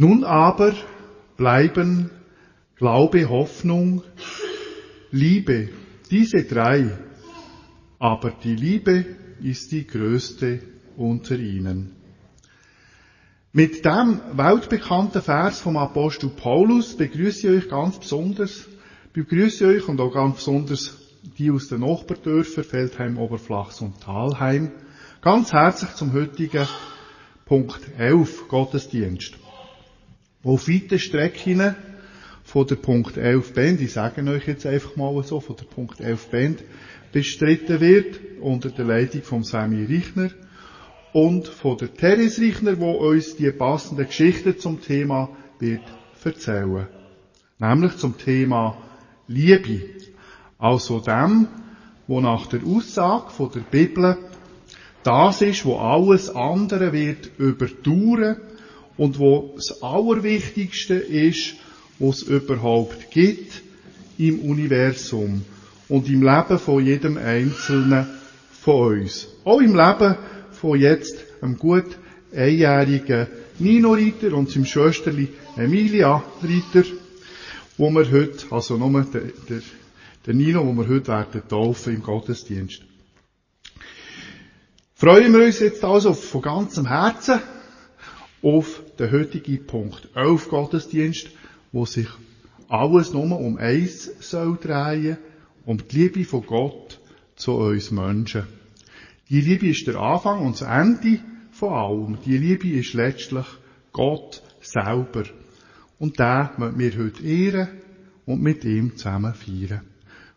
Nun aber bleiben Glaube, Hoffnung, Liebe, diese drei. Aber die Liebe ist die größte unter ihnen. Mit dem weltbekannten Vers vom Apostel Paulus begrüße ich euch ganz besonders, begrüße euch und auch ganz besonders die aus den Nachbardörfern, Feldheim, Oberflachs und Talheim, ganz herzlich zum heutigen Punkt 11, Gottesdienst. Wo auf weiten Strecken von der Punkt 11 Band, ich sage euch jetzt einfach mal so, von der Punkt 11 Band bestritten wird, unter der Leitung von Sammy Richner und von der Therese Richner, wo uns die passenden Geschichten zum Thema wird erzählen. Nämlich zum Thema Liebe. Also dem, wo nach der Aussage von der Bibel das ist, wo alles andere wird überdauern und wo das Allerwichtigste ist, was es überhaupt gibt im Universum und im Leben von jedem Einzelnen von uns. Auch im Leben von jetzt einem gut einjährigen Nino Reiter und seinem Schwesterli Emilia Reiter, wo wir heute, also nur der, der, der Nino, wo wir heute werden taufen im Gottesdienst. Freuen wir uns jetzt also von ganzem Herzen auf den heutigen Punkt 11 Gottesdienst, wo sich alles nur um eins soll drehen, um die Liebe von Gott zu uns Menschen. Die Liebe ist der Anfang und das Ende von allem. Die Liebe ist letztlich Gott selber. Und den wollen wir heute ehren und mit ihm zusammen feiern.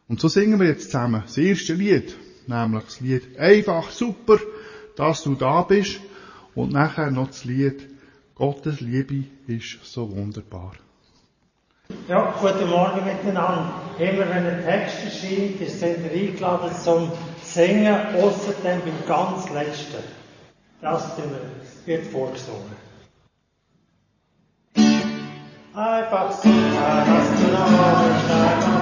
Und so singen wir jetzt zusammen das erste Lied, nämlich das Lied Einfach super, dass du da bist. Und nachher noch das Lied Gottes Liebe ist so wunderbar. Ja, guten Morgen miteinander. Immer wenn ein Text erscheint, ist ihr eingeladen zum Singen, außerdem beim ganz letzten. Das wird vorgesungen. Einfach so, dass du da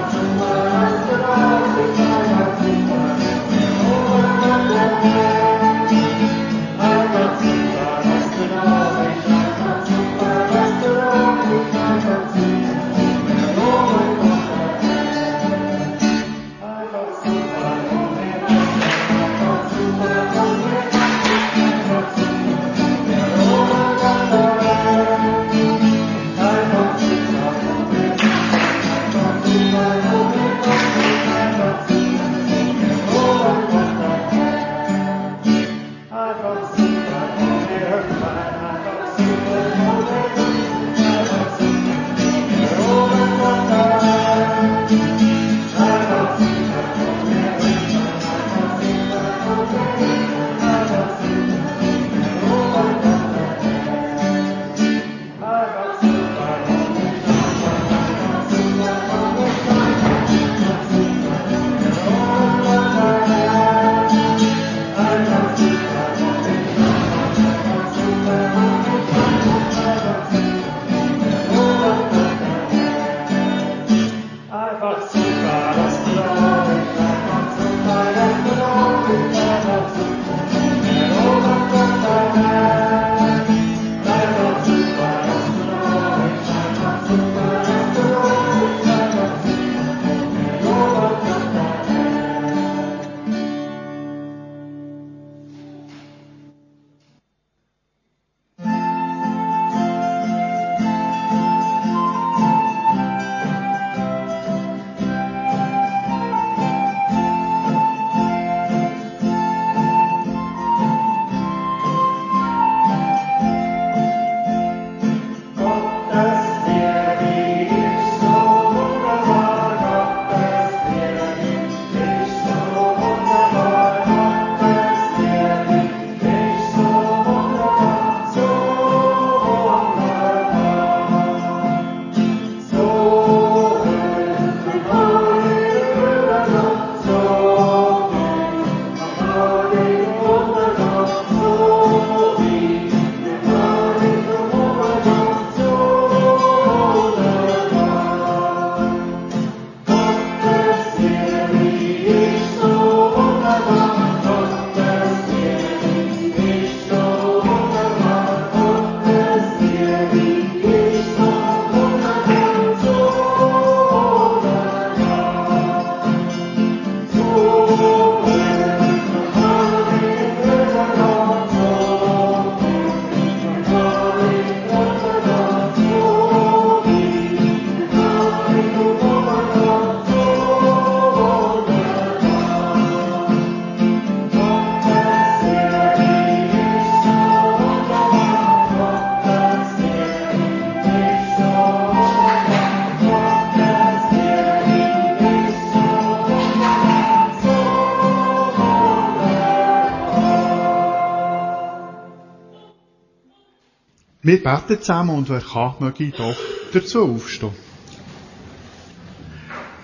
Wir beten zusammen und wer kann, möge doch dazu aufstehen.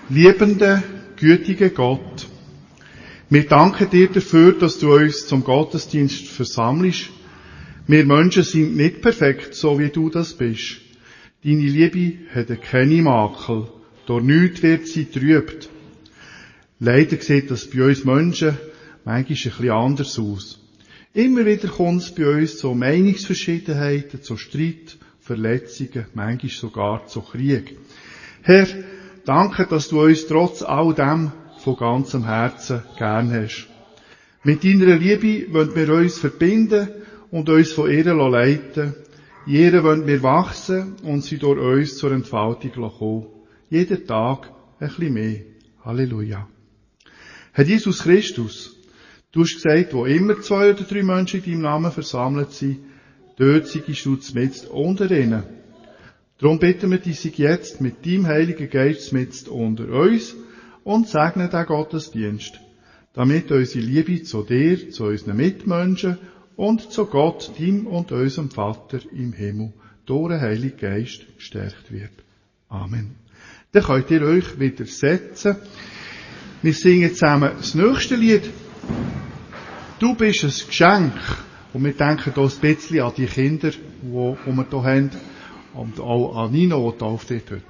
Liebender, gütiger Gott, wir danken dir dafür, dass du uns zum Gottesdienst versammelst. Wir Menschen sind nicht perfekt, so wie du das bist. Deine Liebe hat keine Makel. Durch nichts wird sie trübt. Leider sieht das bei uns Menschen manchmal ein bisschen anders aus. Immer wieder kommt es bei uns zu Meinungsverschiedenheiten, zu Streit, Verletzungen, manchmal sogar zu Krieg. Herr, danke, dass du uns trotz all dem von ganzem Herzen gern hast. Mit deiner Liebe wollen wir uns verbinden und uns von ihr leiten. Jeder wollen wir wachsen und sie durch uns zur Entfaltung kommen. Jeden Tag ein bisschen mehr. Halleluja. Herr Jesus Christus, du hast gesagt, wo immer zwei oder drei Menschen in deinem Namen versammelt sind, dort seist du mit unter ihnen. Darum bitten wir dich jetzt mit deinem Heiligen Geist mit unter uns und segne den Gottesdienst, damit unsere Liebe zu dir, zu unseren Mitmenschen und zu Gott, dem und unserem Vater im Himmel, durch den Heiligen Geist gestärkt wird. Amen. Dann könnt ihr euch wieder setzen. Wir singen zusammen das nächste Lied. Du bist ein Geschenk. Und wir denken hier ein bisschen an die Kinder, die, wir hier haben. Und auch an Nino, die auf dort heute.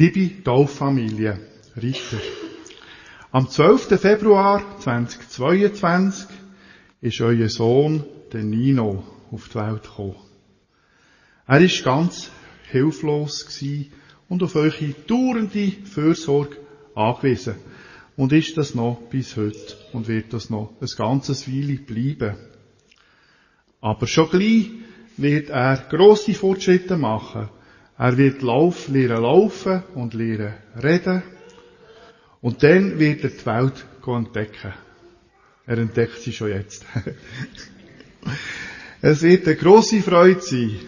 Liebe Tauffamilie, Ritter. Am 12. Februar 2022 ist euer Sohn, der Nino, auf die Welt gekommen. Er ist ganz hilflos und auf eure dauernde Fürsorge angewiesen. Und ist das noch bis heute und wird das noch ein ganzes Weile bleiben. Aber schon gleich wird er grosse Fortschritte machen er wird lernen laufen und lernen reden. Und dann wird er die Welt entdecken. Er entdeckt sie schon jetzt. es wird eine grosse Freude sein,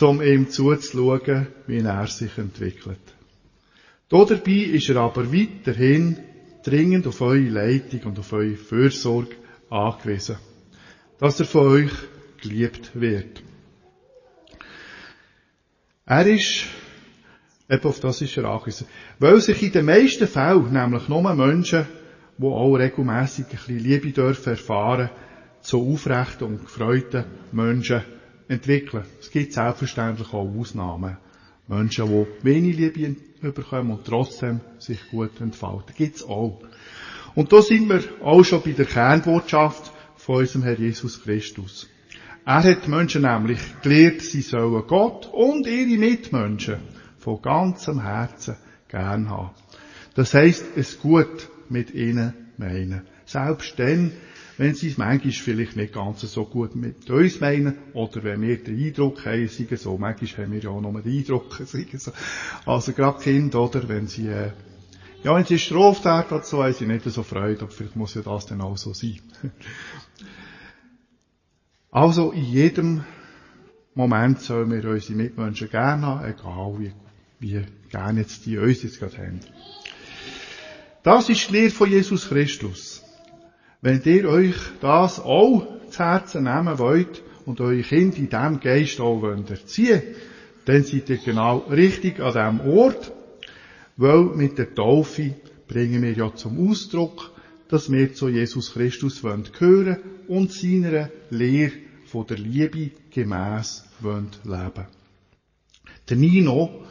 um ihm zuzuschauen, wie er sich entwickelt. Dabei ist er aber weiterhin dringend auf eure Leitung und auf eure Fürsorge angewiesen. Dass er von euch geliebt wird. Er ist, eben auf das ist er angewiesen. Weil sich in den meisten Fällen nämlich nur Menschen, die auch regelmässig ein bisschen Liebe dürfen erfahren, zu aufrechten und gefreuten Menschen entwickeln. Es gibt selbstverständlich auch Ausnahmen. Menschen, die wenig Liebe bekommen und trotzdem sich gut entfalten. Gibt's auch. Und da sind wir auch schon bei der Kernbotschaft von unserem Herr Jesus Christus. Er hat die Menschen nämlich gelehrt, sie sollen Gott und ihre Mitmenschen von ganzem Herzen gern haben. Das heisst, es gut mit ihnen meinen. Selbst dann, wenn sie es manchmal vielleicht nicht ganz so gut mit uns meinen, oder wenn wir den Eindruck haben, sie so, manchmal haben wir ja auch nur den Eindruck, sie so. Also gerade Kinder, oder, wenn sie, äh, ja, wenn sie straft werden so, haben sie nicht so Freude, aber vielleicht muss ja das dann auch so sein. also, in jedem Moment sollen wir unsere Mitmenschen gerne haben, egal wie, wie gerne jetzt die uns jetzt gerade haben. Das ist die Lehre von Jesus Christus. Wenn ihr euch das auch zu Herzen nehmen wollt und eure Kinder in diesem Geist auch wollt erziehen dann seid ihr genau richtig an diesem Ort, weil mit der Taufe bringen wir ja zum Ausdruck, dass wir zu Jesus Christus wollen hören und seiner Lehre von der Liebe gemäss wollen leben. Der Nino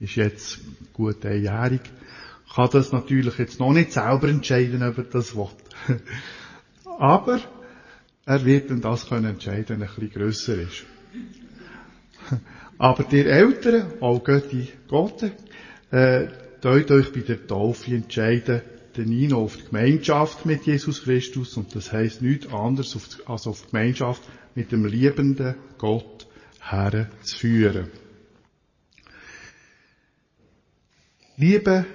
ist jetzt gut einjährig, kann das natürlich jetzt noch nicht selber entscheiden, ob er das will. Aber er wird dann das können entscheiden, wenn er ein bisschen grösser ist. Aber die Eltern, auch Götti Gott, äh, euch bei der Taufe entscheiden, den Nino auf die Gemeinschaft mit Jesus Christus und das heisst nichts anderes als auf die Gemeinschaft mit dem liebenden Gott herzuführen. Liebe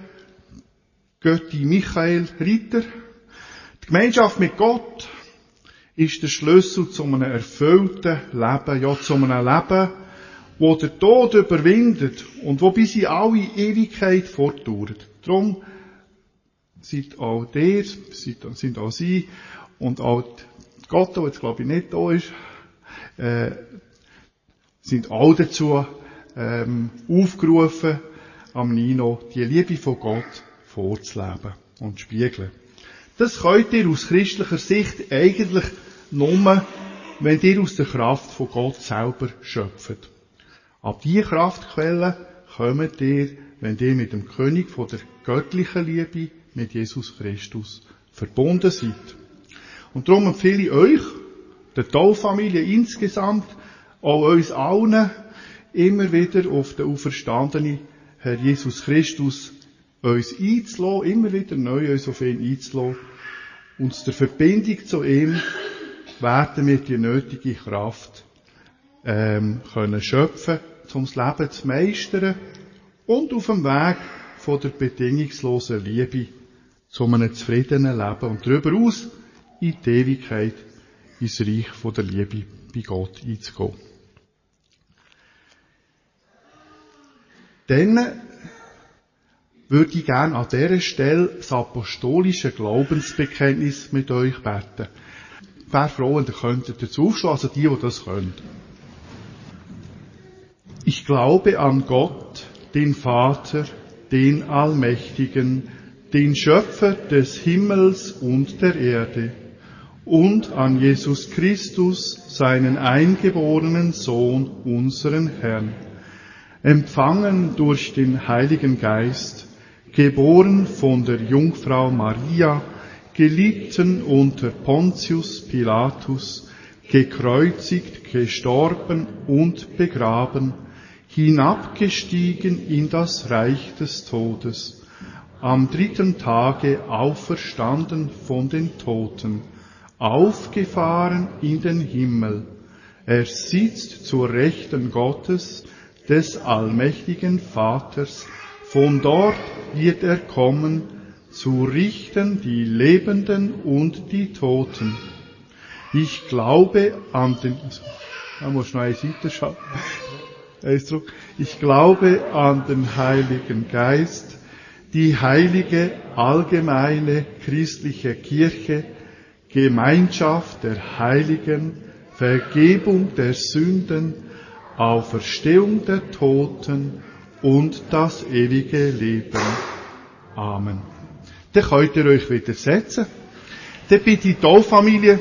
Götti Michael Ritter, die Gemeinschaft mit Gott ist der Schlüssel zu einem erfüllten Leben, ja zu einem Leben, wo der Tod überwindet und wo bis in alle Ewigkeit fortdauert. Darum sind auch der, sind auch Sie und auch Gott, der jetzt glaube ich nicht da ist, äh, sind auch dazu ähm, aufgerufen, am Nino die Liebe von Gott vorzuleben und spiegeln. Das könnt ihr aus christlicher Sicht eigentlich nur, wenn ihr aus der Kraft von Gott selber schöpft. Ab diese Kraftquelle kommt ihr, wenn ihr mit dem König von der göttlichen Liebe, mit Jesus Christus, verbunden seid. Und darum empfehle ich euch, der Taufamilie insgesamt, auch uns allen, immer wieder auf den auferstandenen Herr Jesus Christus uns einzulassen, immer wieder neu uns auf ihn einzulassen. Und der Verbindung zu ihm werden wir die nötige Kraft ähm, können schöpfen, um das Leben zu meistern und auf dem Weg von der bedingungslosen Liebe zu einem zufriedenen Leben und darüber aus in die Ewigkeit ins Reich von der Liebe bei Gott einzugehen. Dann würde ich gerne an dieser Stelle das apostolische Glaubensbekenntnis mit euch beten. Wäre froh, wenn ihr könntet dazu aufstehen, also die, die das können. Ich glaube an Gott, den Vater, den Allmächtigen, den Schöpfer des Himmels und der Erde, und an Jesus Christus, seinen eingeborenen Sohn, unseren Herrn, empfangen durch den Heiligen Geist, geboren von der Jungfrau Maria, gelitten unter Pontius Pilatus, gekreuzigt, gestorben und begraben, hinabgestiegen in das Reich des Todes, am dritten Tage auferstanden von den Toten, aufgefahren in den Himmel. Er sitzt zur Rechten Gottes, des allmächtigen Vaters, von dort wird er kommen, zu richten die Lebenden und die Toten. Ich glaube an den, muss noch schauen. Ich glaube an den Heiligen Geist, die heilige, allgemeine, christliche Kirche, Gemeinschaft der Heiligen, Vergebung der Sünden, Auferstehung der Toten und das ewige Leben. Amen. Dann könnt ihr euch wieder setzen. Dann bitte die Taufamilie,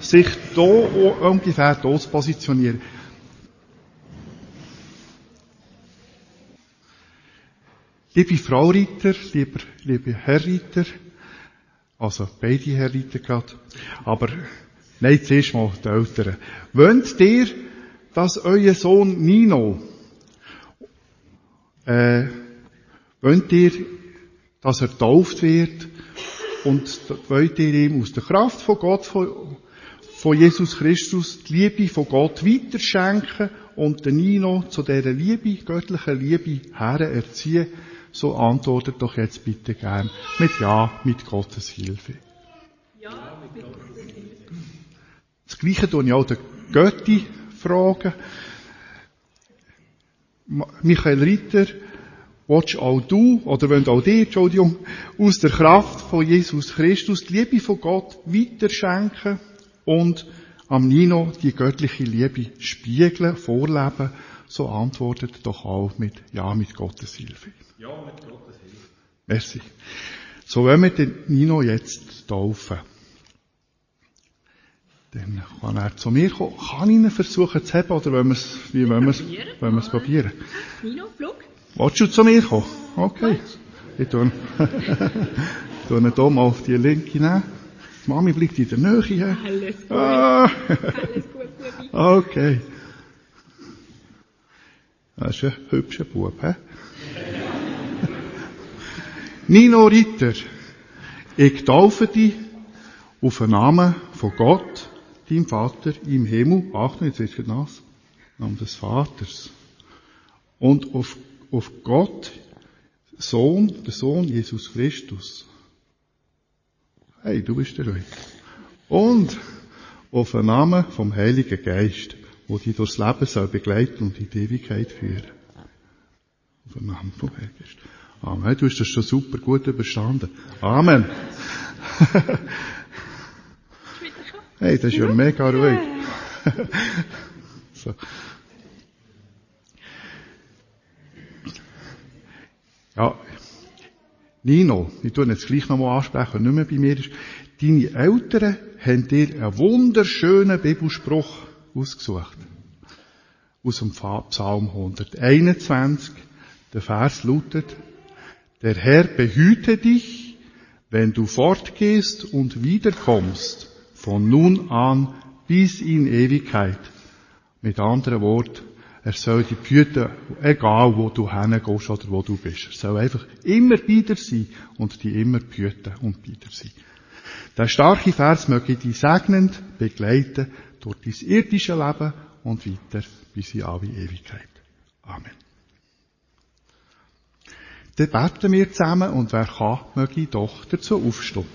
sich hier ungefähr hier zu positionieren. Liebe Frau Ritter, lieber, liebe Herr Ritter, also beide Herr Ritter gerade, aber nein, zuerst mal die Eltern. Wollt ihr, dass euer Sohn Nino äh, wollt ihr, dass er tauft wird? Und wollt ihr ihm aus der Kraft von Gott, von, von Jesus Christus, die Liebe von Gott weiterschenken und den Nino zu dieser Liebe, göttlichen Liebe her erziehen, so antwortet doch jetzt bitte gern mit Ja, mit Gottes Hilfe. Ja, mit Gottes Hilfe. Das Gleiche tue ich auch der Götti fragen. Michael Ritter, willst auch du, oder wenn auch dir, Entschuldigung, aus der Kraft von Jesus Christus die Liebe von Gott weiterschenken und am Nino die göttliche Liebe spiegeln, vorleben, so antwortet doch auch mit Ja, mit Gottes Hilfe. Ja, mit Gottes Hilfe. Merci. So wollen wir den Nino jetzt taufen. Dann kann er zu mir kommen. Kann ich ihn versuchen zu haben, oder wollen wir es, wie wollen wir es, wollen wir es probieren? Nino, flug. Willst du zu mir kommen? Okay. Ich tue, tue ihn hier mal auf die linke nehmen. Die Mami bleibt in der Nähe. Alles gut. Ah. Alles gut, Bubi. Okay. Das ist ein hübscher Bub, hä? Nino Ritter, ich taufe dich auf den Namen von Gott, deinem Vater im Himmel. Achtung, jetzt wird nass. Namen des Vaters. Und auf, auf Gott, Sohn, der Sohn Jesus Christus. Hey, du bist der Leute. Und auf den Namen vom Heiligen Geist, wo dich durchs Leben soll begleiten und in die Ewigkeit führen. Auf den Namen vom Heiligen Geist. Amen. Du hast das schon super gut überstanden. Amen. hey, das ist ja mega ruhig. so. Ja. Nino, ich tue jetzt gleich nochmal ansprechen, nicht mehr bei mir ist. Deine Eltern haben dir einen wunderschönen Bibelspruch ausgesucht. Aus dem Psalm 121. Der Vers lautet, der Herr behüte dich, wenn du fortgehst und wiederkommst, von nun an bis in Ewigkeit. Mit anderen Worten, er soll dich behüten, egal wo du hingehst oder wo du bist. Er soll einfach immer bei dir sein und dich immer behüten und bei dir sein. Der starke Vers möge dich segnend begleiten durch dein irdische Leben und weiter bis in alle Ewigkeit. Amen. Dann beten wir zusammen und wer kann, möge doch dazu aufstehen.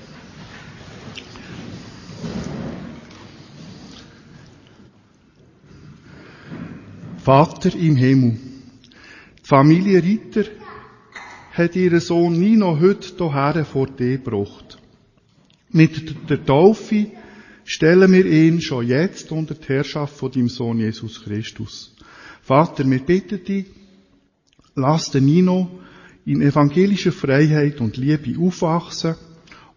Vater im Himmel, die Familie Ritter hat ihren Sohn Nino heute hierher vor dir gebracht. Mit der Taufe stellen wir ihn schon jetzt unter die Herrschaft von deinem Sohn Jesus Christus. Vater, wir bitten dich, lass den Nino in evangelischer Freiheit und Liebe aufwachsen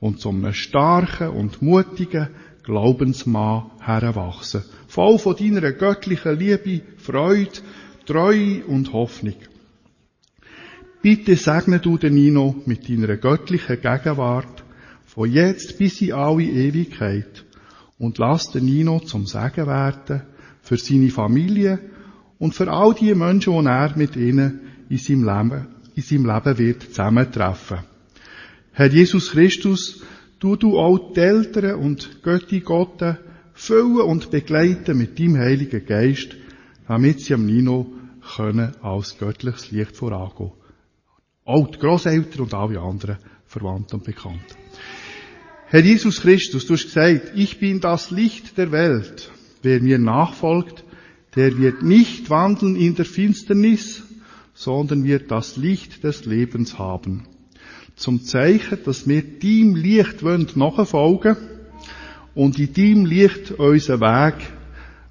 und zum einem starken und mutigen Glaubensmann heranwachsen. Voll von deiner göttlichen Liebe, Freude, Treue und Hoffnung. Bitte segne du den Nino mit deiner göttlichen Gegenwart von jetzt bis in alle Ewigkeit und lass den Nino zum Segen werden für seine Familie und für all die Menschen, die er mit ihnen in seinem Leben in seinem Leben wird zusammentreffen. Herr Jesus Christus, du du auch die Eltern und Götti Gotte füllen und begleiten mit deinem Heiligen Geist, damit sie am Nino können als göttliches Licht vorangehen. Auch die Grosseltern und alle anderen Verwandten und Bekannten. Herr Jesus Christus, du hast gesagt, ich bin das Licht der Welt. Wer mir nachfolgt, der wird nicht wandeln in der Finsternis, sondern wird das Licht des Lebens haben. Zum Zeichen, dass wir dem Licht wollen nachfolgen und in dem Licht unseren Weg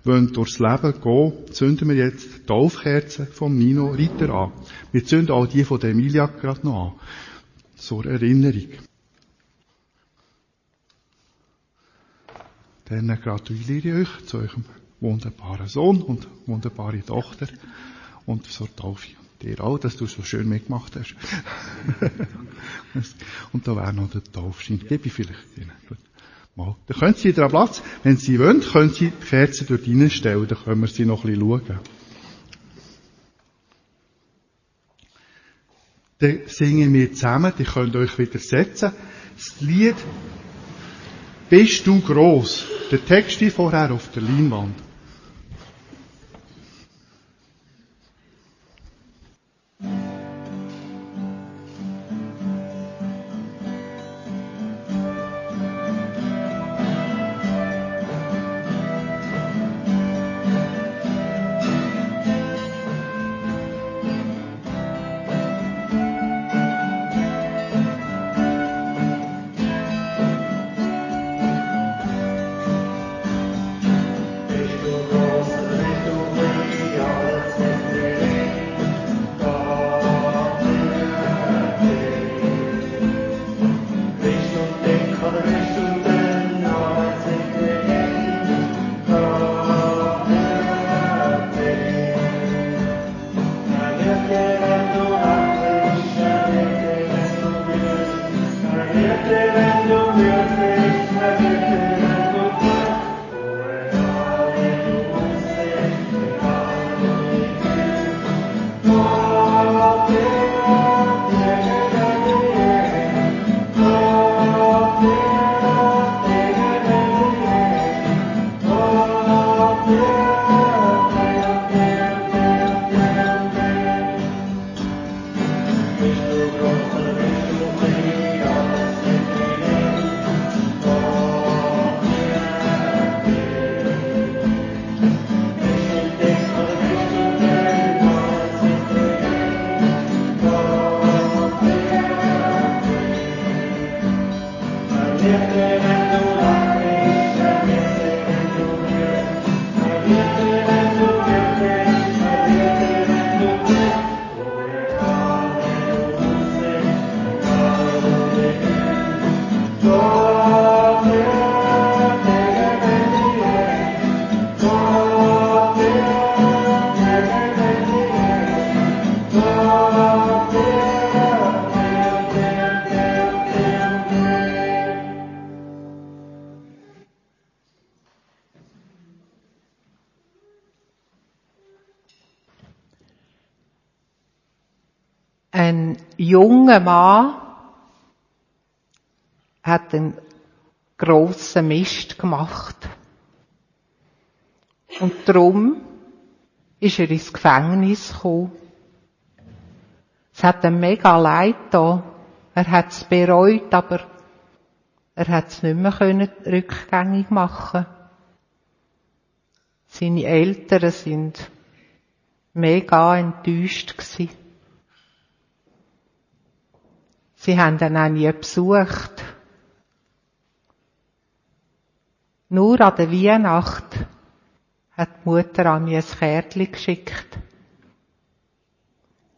wollen durchs Leben gehen, zünden wir jetzt die Taufkerzen vom Nino Ritter an. Wir zünden auch die von Emilia gerade noch an. Zur Erinnerung. Dann gratuliere ich euch zu eurem wunderbaren Sohn und wunderbare Tochter und zur Taufe dir auch, dass du so schön mitgemacht hast. und da wäre noch der Taufschein. Gebe ich vielleicht Ihnen. Mal. Dann können Sie wieder Platz. Wenn Sie wollen, können Sie die Kerzen dort reinstellen. Dann können wir sie noch ein bisschen schauen. Dann singen wir zusammen. Die könnt euch wieder setzen. Das Lied Bist du groß? Der Text ist vorher auf der Leinwand. Ein junger Mann hat einen grossen Mist gemacht. Und darum ist er ins Gefängnis gekommen. Es hat ihm mega leid da. Er hat es bereut, aber er hat es nicht mehr können rückgängig machen. Seine Eltern sind mega enttäuscht gewesen. Sie haben ihn auch nie besucht. Nur an der Weihnacht hat die Mutter an mir ein Kärtchen geschickt.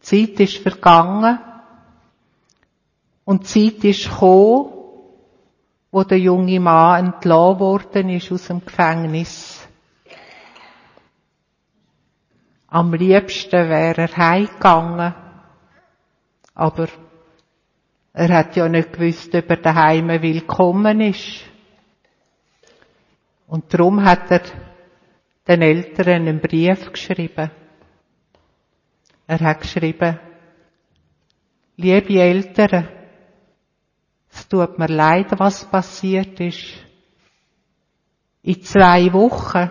Die Zeit ist vergangen und die Zeit ist gekommen, wo der junge Mann entlassen worden ist aus dem Gefängnis. Am liebsten wäre er heimgegangen, aber er hat ja nicht gewusst, ob er daheim willkommen ist. Und darum hat er den Eltern einen Brief geschrieben. Er hat geschrieben, liebe Eltern, es tut mir leid, was passiert ist. In zwei Wochen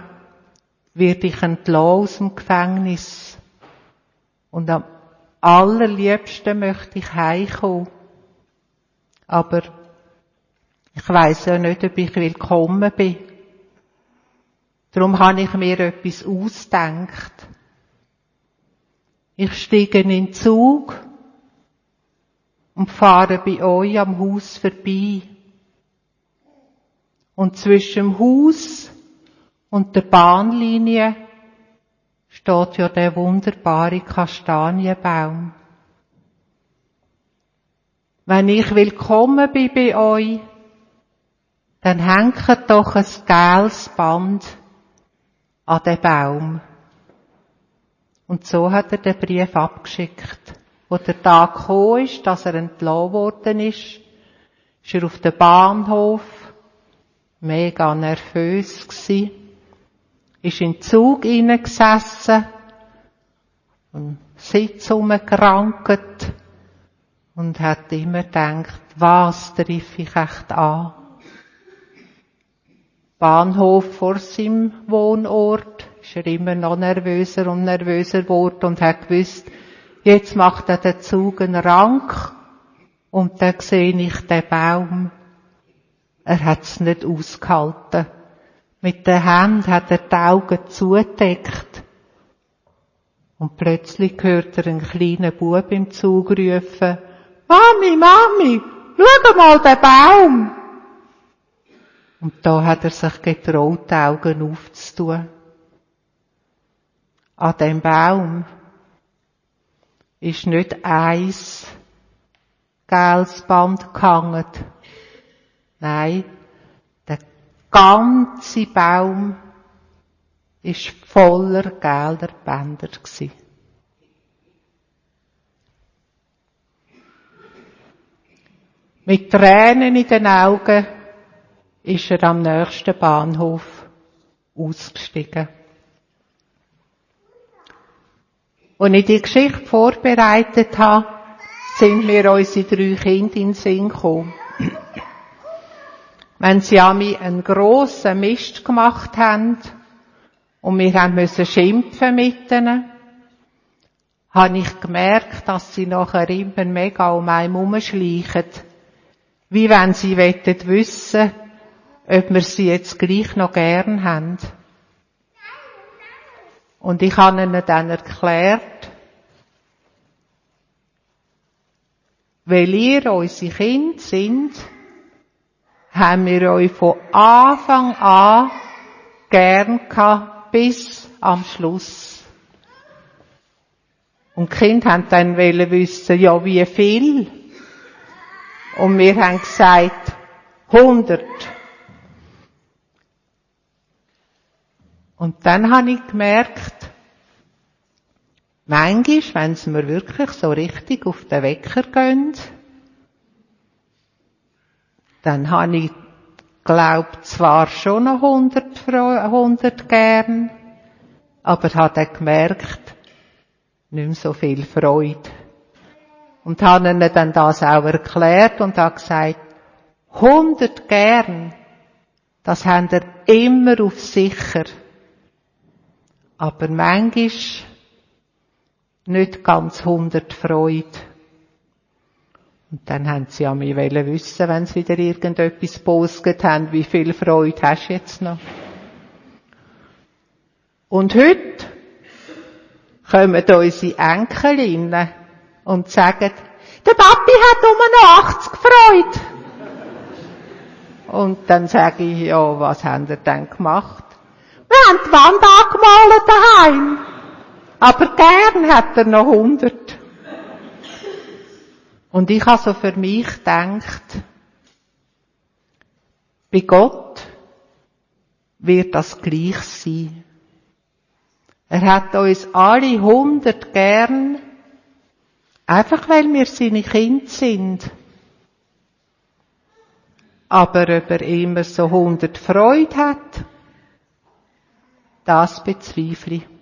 werde ich entlassen aus dem Gefängnis. Und am allerliebsten möchte ich heimkommen. Aber ich weiß ja nicht, ob ich willkommen bin. Darum habe ich mir etwas ausdenkt. Ich steige in den Zug und fahre bei euch am Haus vorbei. Und zwischen dem Haus und der Bahnlinie steht ja der wunderbare Kastanienbaum. Wenn ich willkommen bin bei euch, dann hängt doch ein gelbes Band an den Baum. Und so hat er den Brief abgeschickt. Wo der Tag gekommen ist, dass er entlassen worden ist, ist er auf dem Bahnhof mega nervös gsi, ist in den Zug hineingesessen, und Sitz umgerankt, und hat immer gedacht, was triff ich echt an? Bahnhof vor seinem Wohnort ist er immer noch nervöser und nervöser geworden und hat gewusst, jetzt macht er den Zug einen Rank und dann sehe ich den Baum. Er hat's nicht ausgehalten. Mit der Hand hat er die Augen zugedeckt. Und plötzlich hört er einen kleinen Bub im Zug rufen, Mami, Mami, schau mal den Baum! Und da hat er sich getraut, die Augen aufzutun. An dem Baum ist nicht eins gelbes Band gehangen. Nein, der ganze Baum ist voller gelber Bänder gewesen. Mit Tränen in den Augen ist er am nächsten Bahnhof ausgestiegen. Als ich die Geschichte vorbereitet habe, sind mir unsere drei Kinder in den Sinn gekommen. Wenn sie an mich einen grossen Mist gemacht haben und wir haben müssen schimpfen mit ihnen, habe ich gemerkt, dass sie nachher immer mega um einen herumschleichen. Wie wenn sie wissen wissen, ob wir sie jetzt gleich noch gern haben. Und ich habe ihnen dann erklärt, weil ihr unsere Kinder sind, haben wir euch von Anfang an gern gehabt, bis am Schluss. Und die Kinder haben dann wissen, ja, wie viel? Und wir haben gesagt, 100. Und dann habe ich gemerkt, manchmal, wenn es mir wirklich so richtig auf den Wecker gehen, dann habe ich, glaubt zwar schon noch 100, 100 gern, aber habe dann gemerkt, nicht mehr so viel Freude. Und habe ihnen dann das auch erklärt und habe gesagt, 100 gern, das haben ihr immer auf sicher. Aber manchmal nicht ganz 100 Freude. Und dann haben sie an mich wissen, wenn sie wieder irgendetwas postet haben, wie viel Freude hast du jetzt noch? Und heute kommen unsere Enkelinnen und sagen, der Papi hat um noch 80 Freude. Und dann sage ich, ja, was haben ihr denn gemacht? Wir haben die Wand angemalt daheim. Aber gern hat er noch 100. Und ich habe so für mich gedacht, bei Gott wird das gleich sein. Er hat uns alle 100 gern, einfach weil wir seine Kinder sind. Aber ob er immer so 100 Freude hat, das bezweifle ich.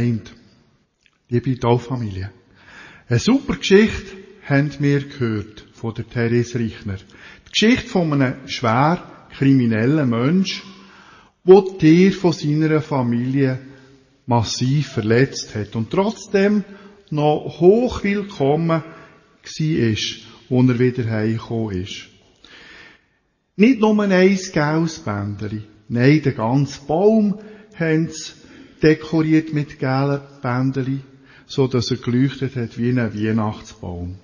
Gemeinde, liebe Taufamilie, eine super Geschichte haben wir gehört von der Therese Reichner. Die Geschichte von einem schwer kriminellen Mensch, der Tiere von seiner Familie massiv verletzt hat und trotzdem noch hoch willkommen war, als er wieder heimgekommen ist. Nicht nur ein gelbes nein, den ganzen Baum haben sie dekoriert mit gelben Bändeli, so dass er geleuchtet hat wie ein Weihnachtsbaum.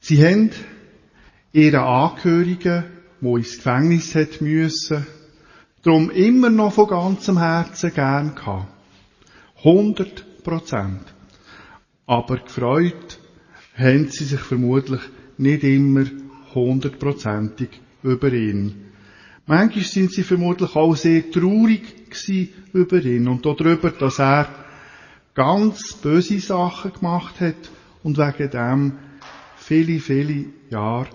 Sie haben ihre Angehörigen, die ins Gefängnis hat müssen, darum immer noch von ganzem Herzen gern gehabt. 100 Prozent. Aber gefreut haben sie sich vermutlich nicht immer hundertprozentig über ihn. Manchmal sind sie vermutlich auch sehr traurig über ihn und darüber, dass er ganz böse Sachen gemacht hat und wegen dem viele, viele Jahre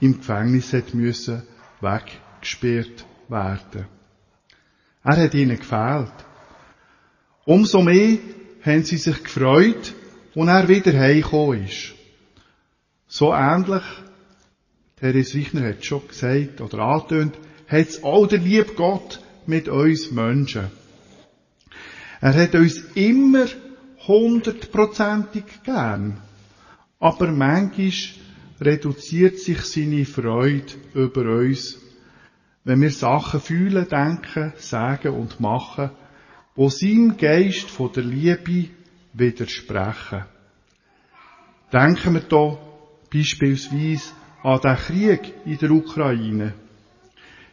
im Gefängnis hat müssen weggesperrt werden. Er hat ihnen gefehlt. Umso mehr haben sie sich gefreut, als er wieder heimgekommen ist. So ähnlich, Therese Wichner hat schon gesagt oder angetönt, hat es auch der liebe Gott mit uns Menschen. Er hat uns immer hundertprozentig gern. Aber manchmal reduziert sich seine Freude über uns, wenn wir Sachen fühlen, denken, sagen und machen, wo seinem Geist von der Liebe widersprechen. Denken wir hier beispielsweise an den Krieg in der Ukraine.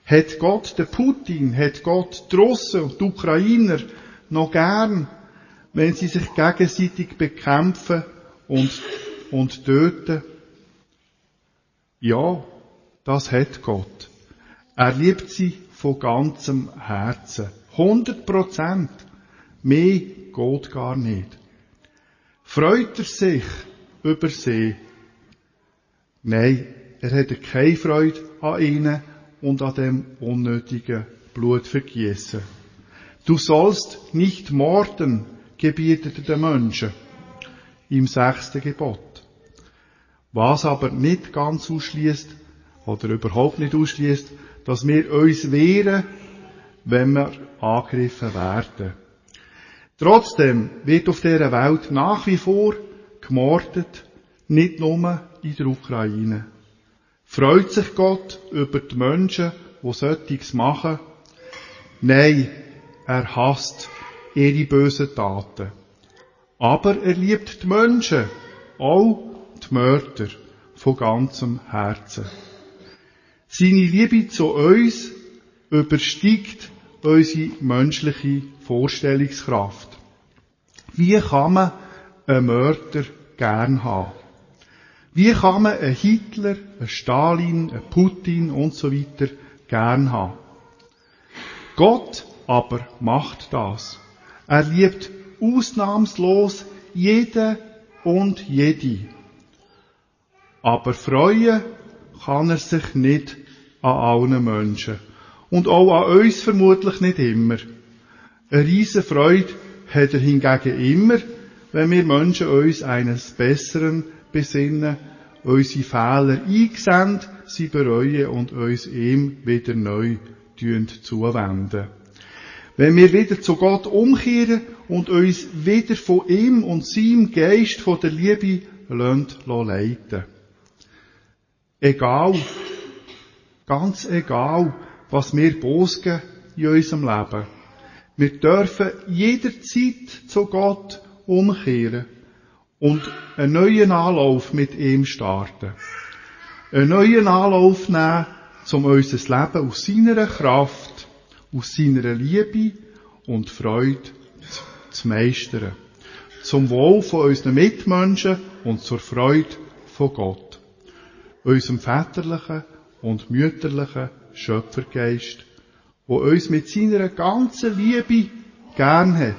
Hat Gott den Putin, hat Gott die Russen und die Ukrainer noch gern, wenn sie sich gegenseitig bekämpfen und, und töten? Ja, das hat Gott. Er liebt sie von ganzem Herzen. 100 Prozent. Mehr geht gar nicht. Freut er sich über sie? Nein, er hat keine Freude an ihnen und an dem unnötigen Blutvergießen. Du sollst nicht morden, gebietet der Menschen im sechsten Gebot. Was aber nicht ganz ausschließt oder überhaupt nicht ausschließt, dass wir uns wehren, wenn wir angegriffen werden. Trotzdem wird auf dieser Welt nach wie vor gemordet, nicht nur in der Ukraine. Freut sich Gott über die Menschen, die solches machen? Nein, er hasst ihre bösen Taten. Aber er liebt die Menschen, auch die Mörder, von ganzem Herzen. Seine Liebe zu uns übersteigt unsere menschliche Vorstellungskraft. Wie kann man einen Mörder gern haben? Wie kann man einen Hitler, einen Stalin, einen Putin und so weiter gern haben? Gott aber macht das. Er liebt ausnahmslos jeden und jede. Aber freuen kann er sich nicht an allen Menschen. Und auch an uns vermutlich nicht immer. Eine riesen Freude hat er hingegen immer, wenn wir Menschen uns eines Besseren besinnen, unsere Fehler einsehen, sie bereuen und uns ihm wieder neu zuwenden. Wenn wir wieder zu Gott umkehren und uns wieder von ihm und seinem Geist von der Liebe leiten Egal, ganz egal, was wir bosgen in unserem Leben. Wir dürfen jederzeit zu Gott umkehren und einen neuen Anlauf mit ihm starten. Einen neuen Anlauf nehmen, um unser Leben aus seiner Kraft, aus seiner Liebe und Freude zu meistern. Zum Wohl von unseren Mitmenschen und zur Freude von Gott. Unserem väterlichen und mütterlichen Schöpfergeist, wo uns mit seiner ganzen Liebe gern hat.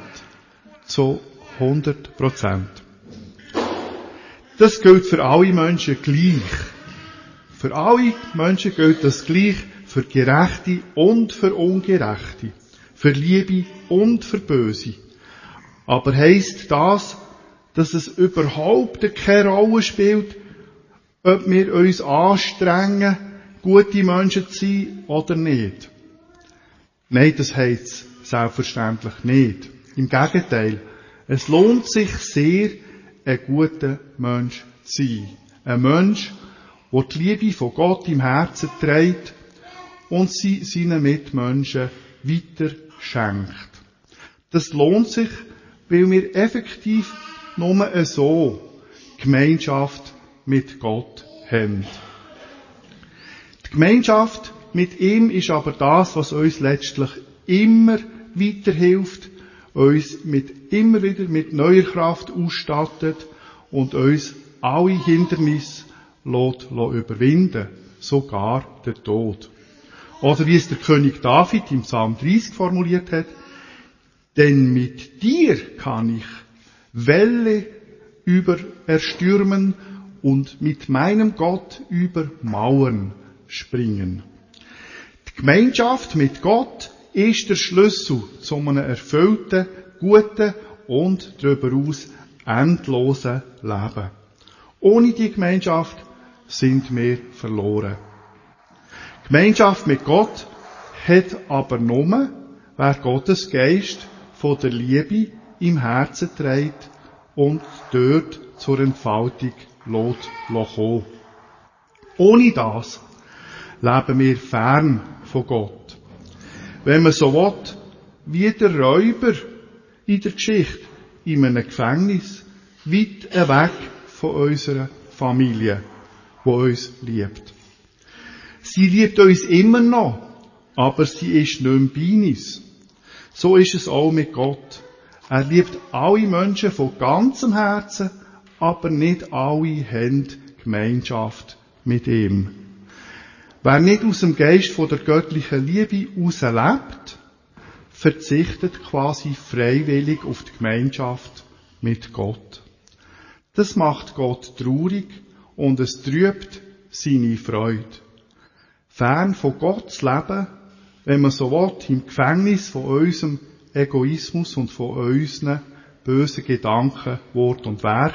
Zu 100 Prozent. Das gilt für alle Menschen gleich. Für alle Menschen gilt das gleich, für Gerechte und für Ungerechte. für Liebe und für Böse. Aber heisst das, dass es überhaupt keine Rolle spielt, ob wir uns anstrengen, gute Menschen zu sein oder nicht? Nein, das heisst selbstverständlich nicht. Im Gegenteil, es lohnt sich sehr, ein guter Mensch zu sein. Ein Mensch, der die Liebe von Gott im Herzen trägt und sie seinen Mitmenschen weiter schenkt. Das lohnt sich, weil wir effektiv nur so Gemeinschaft mit Gott haben. Die Gemeinschaft mit ihm ist aber das, was uns letztlich immer weiterhilft, uns mit, immer wieder mit neuer Kraft ausstattet und uns alle Hindernisse lässt, überwinden, sogar der Tod. Oder wie es der König David im Psalm 30 formuliert hat, denn mit dir kann ich Welle über erstürmen und mit meinem Gott über Mauern springen. Die Gemeinschaft mit Gott ist der Schlüssel zu einem erfüllten, guten und darüber aus endlosen Leben. Ohne die Gemeinschaft sind wir verloren. Gemeinschaft mit Gott hat aber nur, wer Gottes Geist von der Liebe im Herzen trägt und dort zur Entfaltung lässt kommen. Ohne das leben wir fern von Gott. Wenn man so will, wie der Räuber in der Geschichte, in einem Gefängnis, weit weg von unserer Familie, wo uns liebt. Sie liebt uns immer noch, aber sie ist nicht mehr bei uns. So ist es auch mit Gott. Er liebt alle Menschen von ganzem Herzen, aber nicht alle haben Gemeinschaft mit ihm. Wer nicht aus dem Geist von der göttlichen Liebe lebt, verzichtet quasi freiwillig auf die Gemeinschaft mit Gott. Das macht Gott traurig und es trübt seine Freude. Fern von Gott zu leben, wenn man so will, im Gefängnis von unserem Egoismus und von unseren bösen Gedanken, Wort und Werk,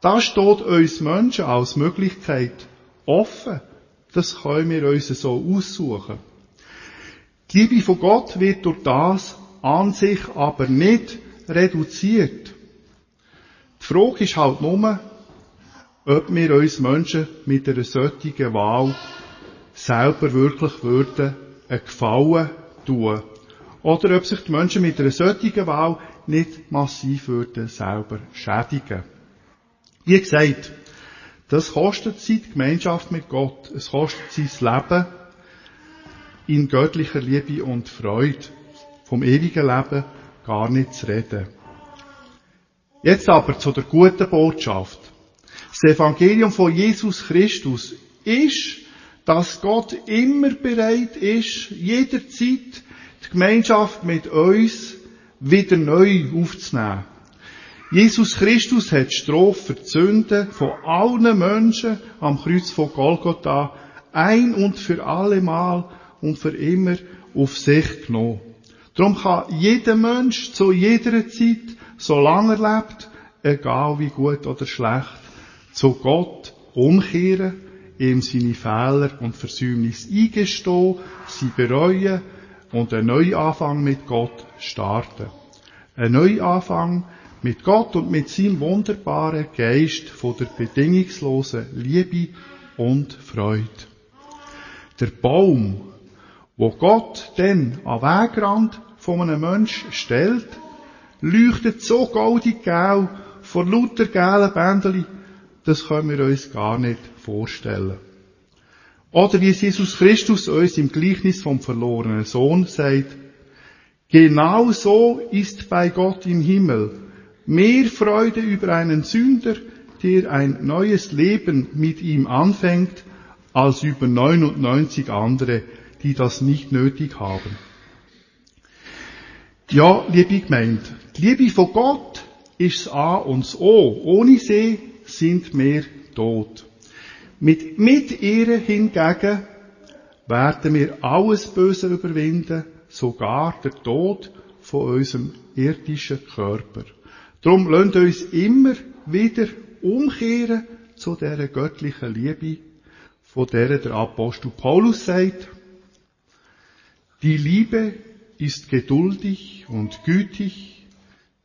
da steht uns Menschen als Möglichkeit offen. Das können wir uns so aussuchen. Die Liebe von Gott wird durch das an sich aber nicht reduziert. Die Frage ist halt nur, ob wir uns Menschen mit einer solchen Wahl selber wirklich würden einen Gefallen tun. Oder ob sich die Menschen mit einer solchen Wahl nicht massiv würden selber schädigen. Wie gesagt, das kostet sie die Gemeinschaft mit Gott. Es kostet sie das Leben in göttlicher Liebe und Freude. Vom ewigen Leben gar nicht zu reden. Jetzt aber zu der guten Botschaft. Das Evangelium von Jesus Christus ist, dass Gott immer bereit ist, jederzeit die Gemeinschaft mit uns wieder neu aufzunehmen. Jesus Christus hat die Strophe für die Sünden von allen Menschen am Kreuz von Golgotha ein und für alle Mal und für immer auf sich genommen. Darum kann jeder Mensch zu jeder Zeit, solange er lebt, egal wie gut oder schlecht, zu Gott umkehren, ihm seine Fehler und Versäumnisse eingestehen, sie bereuen und einen Neuanfang mit Gott starten. Ein Neuanfang mit Gott und mit seinem wunderbaren Geist von der bedingungslosen Liebe und Freude. Der Baum, wo Gott denn am Wegrand von einem Mensch stellt, leuchtet so goldig gel vor lauter gelben Bändeli, das können wir uns gar nicht vorstellen. Oder wie Jesus Christus uns im Gleichnis vom verlorenen Sohn sagt, genau so ist bei Gott im Himmel mehr Freude über einen Sünder, der ein neues Leben mit ihm anfängt, als über 99 andere, die das nicht nötig haben. Ja, liebe Gemeinde, die Liebe von Gott ist das A und das O. Ohne sie sind wir tot. Mit, mit ihr hingegen werden wir alles Böse überwinden, sogar der Tod von unserem irdischen Körper. Darum lasst uns immer wieder umkehren zu dieser göttlichen Liebe, von der der Apostel Paulus sagt, die Liebe ist geduldig und gütig,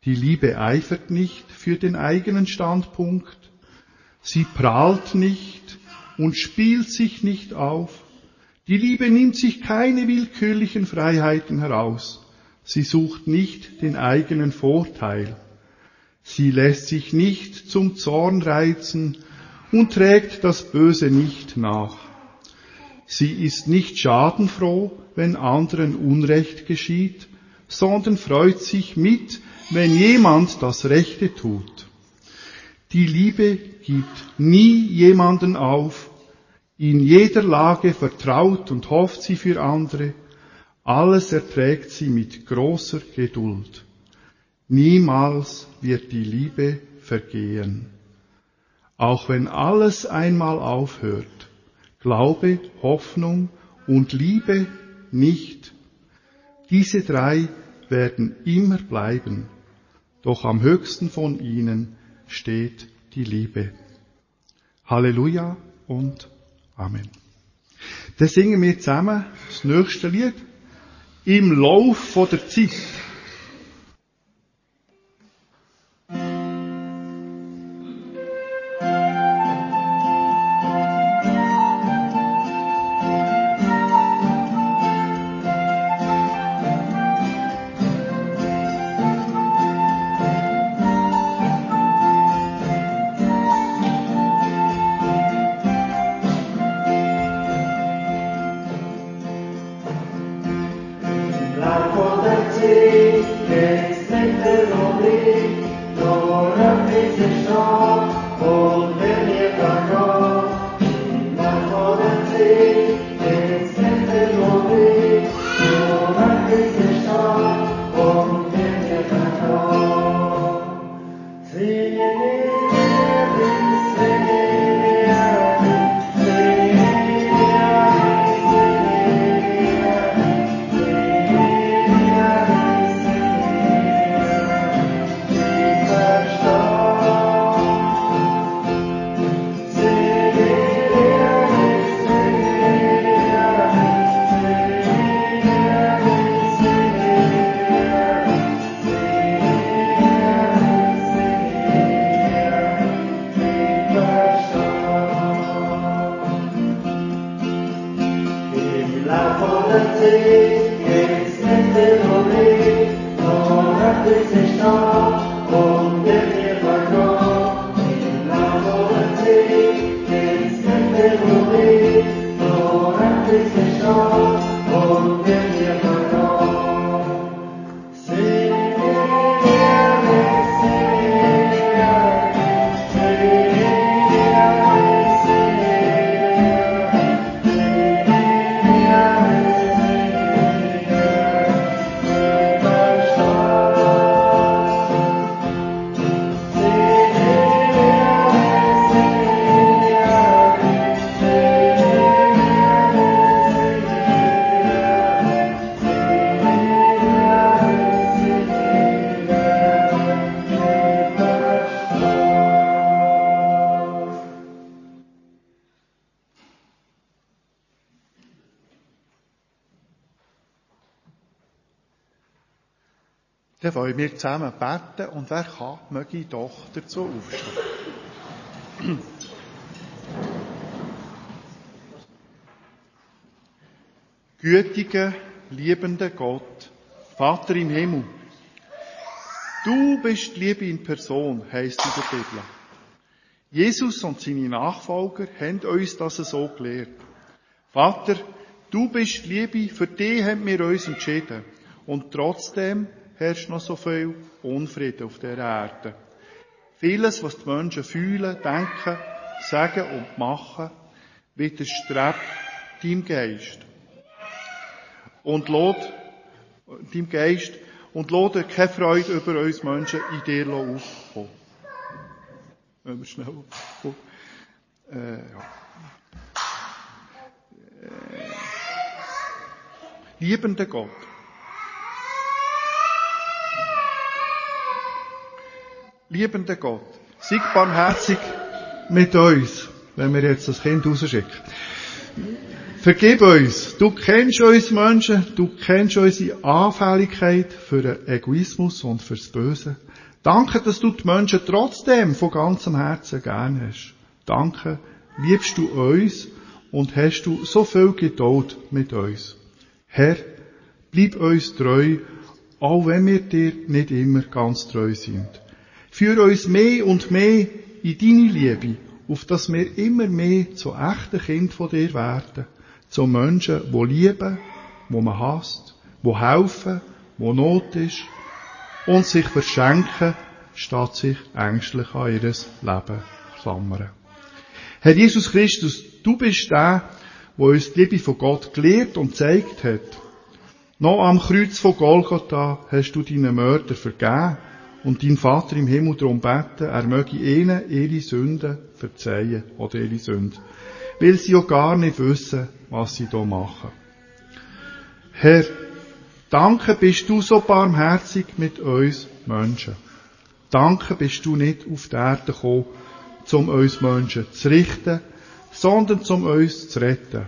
die Liebe eifert nicht für den eigenen Standpunkt, sie prahlt nicht und spielt sich nicht auf, die Liebe nimmt sich keine willkürlichen Freiheiten heraus, sie sucht nicht den eigenen Vorteil, sie lässt sich nicht zum Zorn reizen und trägt das Böse nicht nach. Sie ist nicht schadenfroh, wenn anderen Unrecht geschieht, sondern freut sich mit, wenn jemand das Rechte tut. Die Liebe gibt nie jemanden auf, in jeder Lage vertraut und hofft sie für andere, alles erträgt sie mit großer Geduld. Niemals wird die Liebe vergehen. Auch wenn alles einmal aufhört, Glaube, Hoffnung und Liebe nicht. Diese drei werden immer bleiben, doch am höchsten von ihnen steht die Liebe. Halleluja und Amen. Dann singen wir zusammen das nächste Lied. Im Lauf der Zeit. Wollen wir zusammen beten und wer kann, möge doch dazu aufstehen. Gütiger, liebender Gott, Vater im Himmel, du bist Liebe in Person, heisst in der Bibel. Jesus und seine Nachfolger haben uns das so gelehrt. Vater, du bist Liebe, für dich haben wir uns entschieden. Und trotzdem herrscht noch so viel Unfrieden auf der Erde. Vieles, was die Menschen fühlen, denken, sagen und machen, widerstrebt deinem Geist. Und lädt, deinem Geist, und lädt keine Freude über uns Menschen in dir aufkommen. Wenn wir schnell, äh, ja. Äh, liebender Gott, liebender Gott, sei barmherzig mit uns, wenn wir jetzt das Kind rausschicken. Vergib uns. Du kennst uns Menschen, du kennst unsere Anfälligkeit für den Egoismus und fürs Böse. Danke, dass du die Menschen trotzdem von ganzem Herzen gern hast. Danke, liebst du uns und hast du so viel Geduld mit uns. Herr, bleib uns treu, auch wenn wir dir nicht immer ganz treu sind. Führ uns mehr und mehr in deine Liebe, auf dass wir immer mehr zu echten Kind von dir werden, zu Menschen, die lieben, wo man hasst, wo helfen, wo Not ist und sich verschenken, statt sich ängstlich an ihr Leben klammern. Herr Jesus Christus, du bist der, der uns die Liebe von Gott gelehrt und gezeigt hat. Noch am Kreuz von Golgotha hast du deinen Mörder vergeben und dein Vater im Himmel darum beten, er möge ihnen ihre Sünden verzeihen oder ihre Sünden. Weil sie ja gar nicht wissen, was sie da machen. Herr, danke bist du so barmherzig mit uns Menschen. Danke bist du nicht auf die Erde gekommen, um uns Menschen zu richten, sondern um uns zu retten.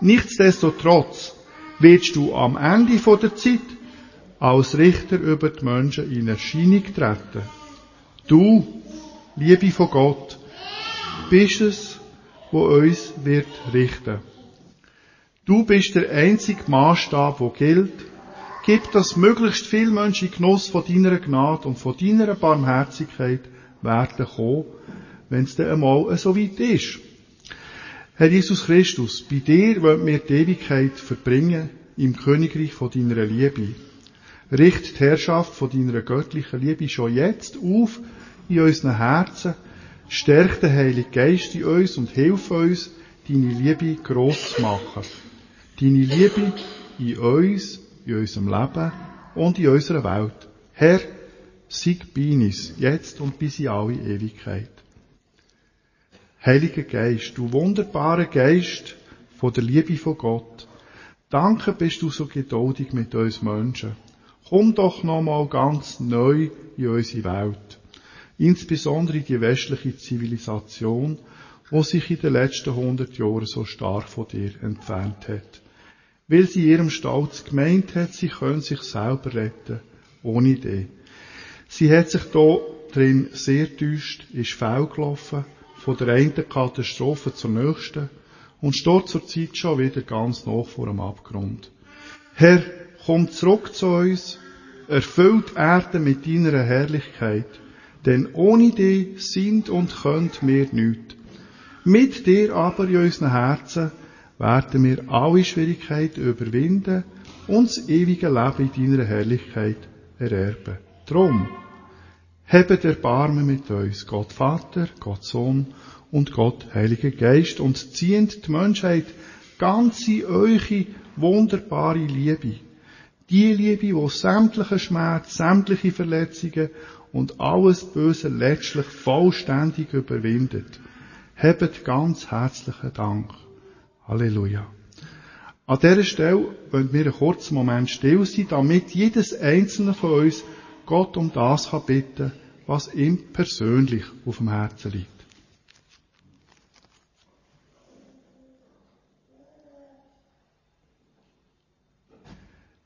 Nichtsdestotrotz willst du am Ende der Zeit als Richter über die Menschen in Erscheinung treten. Du, Liebe von Gott, bist es, wo uns wird richten. Du bist der einzige Maßstab, wo gilt. Gib, dass möglichst viele Menschen Genuss von deiner Gnade und von deiner Barmherzigkeit werden kommen, wenn es dann einmal so weit ist. Herr Jesus Christus, bei dir wollen wir die Ewigkeit verbringen im Königreich von deiner Liebe. Richt die Herrschaft von deiner göttlichen Liebe schon jetzt auf in unseren Herzen. Stärk den Heiligen Geist in uns und hilf uns, deine Liebe gross zu machen. Deine Liebe in uns, in unserem Leben und in unserer Welt. Herr, sieg bei jetzt und bis in alle Ewigkeit. Heiliger Geist, du wunderbarer Geist von der Liebe von Gott, danke bist du so geduldig mit uns Menschen. Komm doch nochmal ganz neu in unsere Welt. Insbesondere in die westliche Zivilisation, wo sich in den letzten hundert Jahren so stark von dir entfernt hat. Weil sie ihrem Stolz gemeint hat, sie können sich selber retten, ohne Idee. Sie hat sich da drin sehr täuscht, ist faul gelaufen, von der einen Katastrophe zur nächsten und steht zur Zeit schon wieder ganz nach vor dem Abgrund. Herr, komm zurück zu uns, erfüllt Erde mit deiner Herrlichkeit, denn ohne dich sind und könnt wir nichts. Mit dir aber in unseren Herzen werden wir alle Schwierigkeiten überwinden und das ewige Leben in deiner Herrlichkeit ererben. Drum, Hebt Erbarmen mit uns, Gott Vater, Gott Sohn und Gott Heiliger Geist und zieht die Menschheit ganz in eure wunderbare Liebe. Die Liebe, die sämtliche Schmerz, sämtliche Verletzungen und alles Böse letztlich vollständig überwindet. Hebt ganz herzlichen Dank. Halleluja. An dieser Stelle wollen wir einen kurzen Moment still sein, damit jedes einzelne von uns Gott um das kann bitten, was ihm persönlich auf dem Herzen liegt.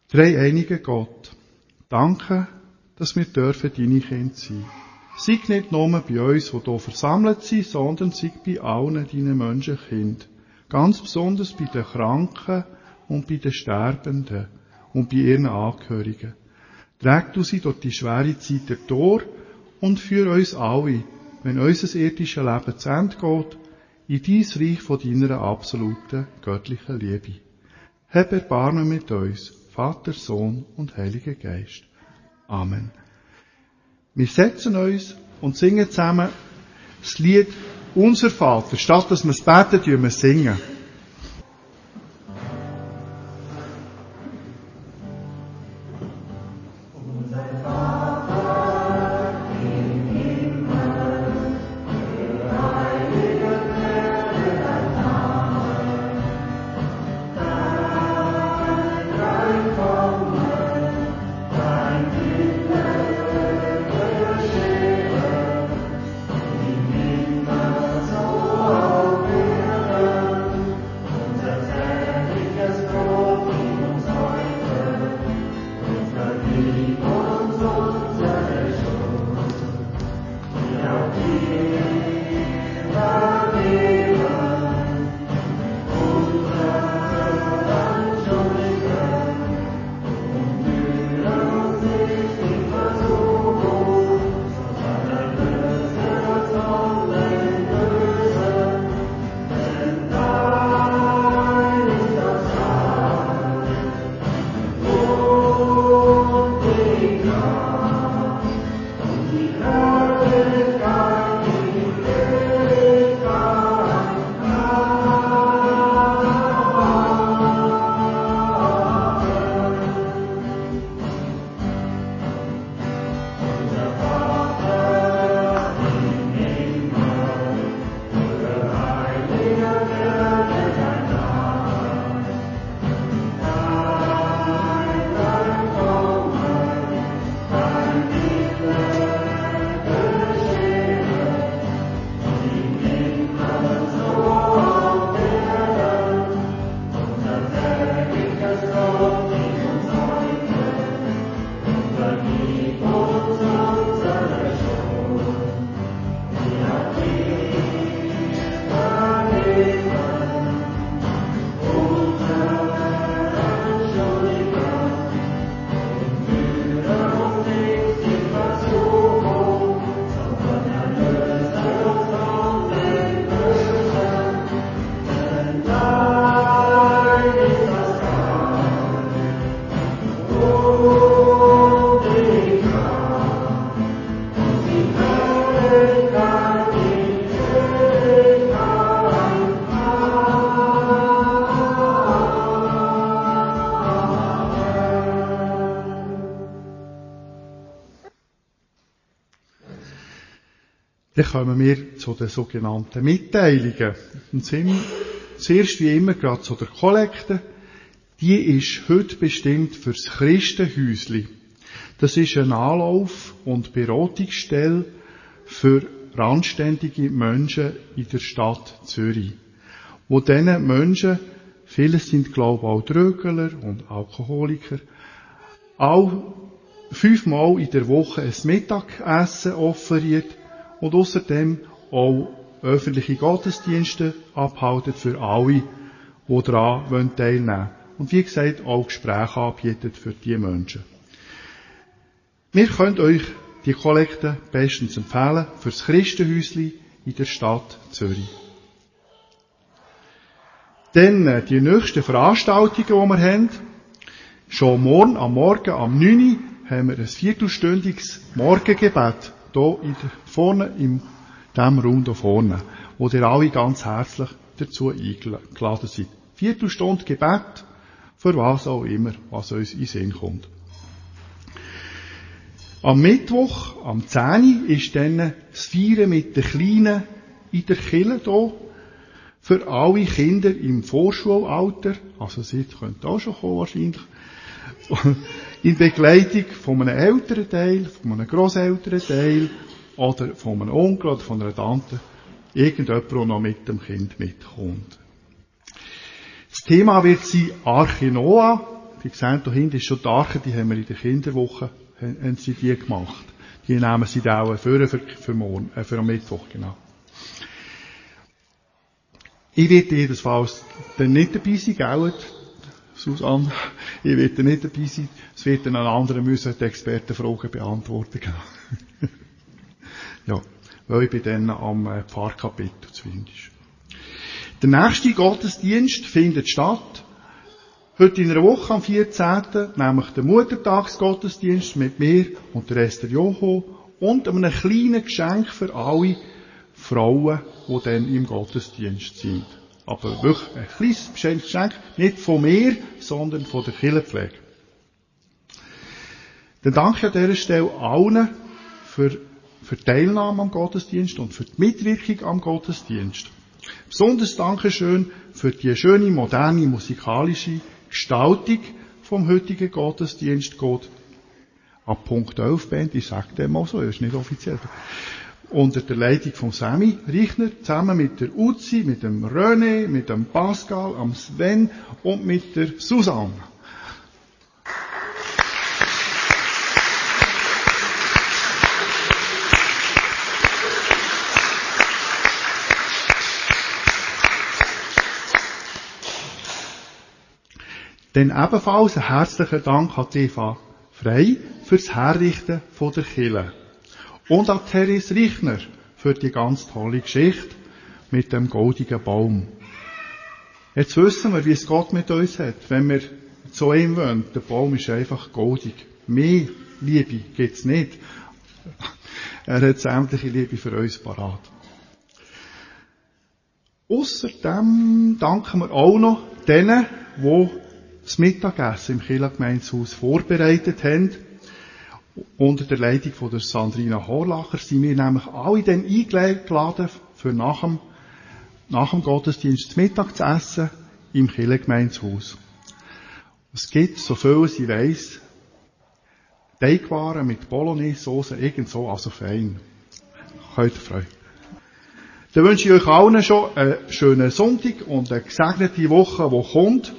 Drei einige Gott, danke, dass wir dürfen deine Kinder sein. Sei nicht nur bei uns, die hier versammelt sind, sondern sei bei allen deinen Menschenkind. Ganz besonders bei den Kranken und bei den Sterbenden und bei ihren Angehörigen. Träg du sie durch die schwere Zeit durch und führ uns alle, wenn unser irdisches Leben zu Ende geht, in dies Reich von deiner absoluten göttlichen Liebe. Hab Erbarmen mit uns, Vater, Sohn und Heiliger Geist. Amen. Wir setzen uns und singen zusammen das Lied Unser Vater. Statt dass wir es beten, wir singen. Lord. Dann kommen wir zu den sogenannten Mitteilungen. Und zuerst wie immer gerade zu der Kollekte. Die ist heute bestimmt fürs Christenhäusli. Das ist eine Anlauf- und Beratungsstelle für randständige Menschen in der Stadt Zürich. Wo diesen Menschen, viele sind glaube ich auch Drögeler und Alkoholiker, auch fünfmal in der Woche ein Mittagessen offeriert und außerdem auch öffentliche Gottesdienste abhalten für alle, die daran teilnehmen wollen. Und wie gesagt, auch Gespräche anbietet für diese Menschen. Wir können euch die Kollekte bestens empfehlen fürs Christenhäusli in der Stadt Zürich. Dann äh, die nächsten Veranstaltungen, die wir haben. Schon morgen, am Morgen, am 9 Uhr, haben wir ein viertelstündiges Morgengebet. Hier vorne, in diesem Raum hier vorne. Wo ihr alle ganz herzlich dazu eingeladen seid. Viertelstunde Gebet. Für was auch immer, was uns in Sinn kommt. Am Mittwoch, am 10. ist dann das Feiern mit den Kleinen in der Kille hier. Für alle Kinder im Vorschulalter. Also sie könnt auch schon kommen wahrscheinlich. In Begleitung von einem älteren Teil, von einem grosselteren Teil, oder von einem Onkel oder von einer Tante. Irgendjemand, der noch mit dem Kind mitkommt. Das Thema wird sein Arche Noah. Wie gesagt, da hinten ist schon die Arche, die haben wir in der Kinderwoche haben sie die gemacht. Die nehmen sie da auch für, für, für, morgen, äh, für am Mittwoch, genau. Ich werde jedenfalls dann nicht dabei sein, gell, Susanne? Ich werde nicht dabei sein. Es wird dann ein anderer müssen die Expertenfragen beantworten, genau. ja, weil ich bin dann am äh, Pfarrkapitel zumindest. Der nächste Gottesdienst findet statt Heute in einer Woche am 14. nämlich der Muttertagsgottesdienst mit mir und der Esther Joho und einem kleinen Geschenk für alle Frauen, die dann im Gottesdienst sind. Aber wirklich ein kleines Geschenk, nicht von mir, sondern von der Kirchenpflege. Dann danke ich an dieser Stelle allen für, für die Teilnahme am Gottesdienst und für die Mitwirkung am Gottesdienst. Besonders Dankeschön für die schöne, moderne, musikalische Gestaltung vom heutigen Gottesdienst geht ab Punkt 11 Band, ich sage dem mal so, ist nicht offiziell. Unter der Leitung von Sammy Richner, zusammen mit der Uzi, mit dem René, mit dem Pascal, am Sven und mit der Susanne. Denn ebenfalls ein herzlicher Dank an Eva Frei fürs Herrichten der Kille. Und an Therese Richner für die ganz tolle Geschichte mit dem goldigen Baum. Jetzt wissen wir, wie es Gott mit uns hat, wenn wir zu ihm wollen. Der Baum ist einfach goldig. Mehr Liebe gibt's nicht. Er hat sämtliche Liebe für uns parat. Außerdem danken wir auch noch denen, die das Mittagessen im Kirchengemeinshaus vorbereitet haben. Unter der Leitung von der Sandrina Horlacher sind wir nämlich alle dann eingeladen, für nach dem, nach dem Gottesdienst das Mittag zu essen im Kirchengemeinshaus. Es gibt, so viel ich weiss, Teigwaren mit Bolognese-Soße, irgend so, also fein. Könnt ihr freuen. Dann wünsche ich euch allen schon einen schönen Sonntag und eine gesegnete Woche, die kommt.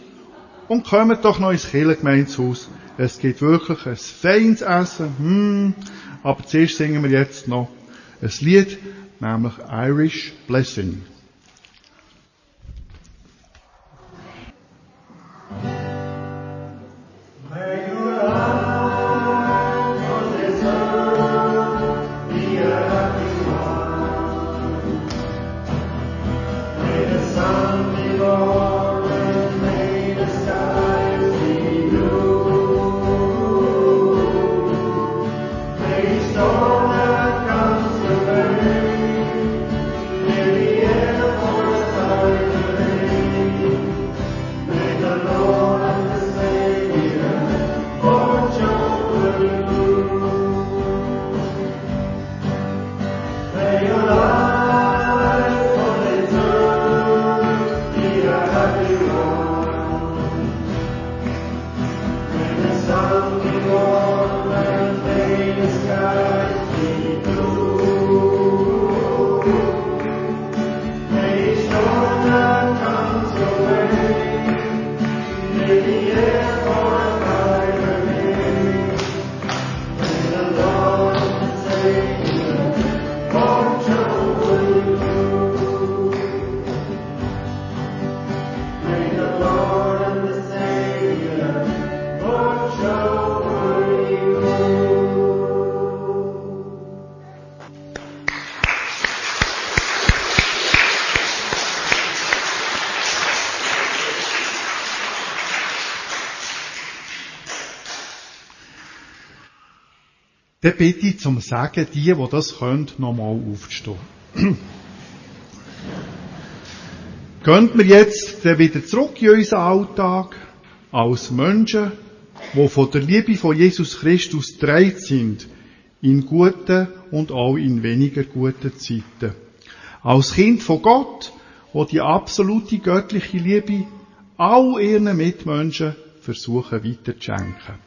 Und kommt doch noch ins Kirchengemeinshaus. Es gibt wirklich ein feines Essen. Hm. Aber zuerst singen wir jetzt noch ein Lied, nämlich Irish Blessing. Dann bitte ich zum Sagen, die, die das können, nochmal aufzustehen. Gehen wir jetzt wieder zurück in unseren Alltag als Menschen, die von der Liebe von Jesus Christus getragen sind, in guten und auch in weniger guten Zeiten. Als Kind von Gott, wo die absolute göttliche Liebe all ihren Mitmenschen versuchen weiterzuschenken.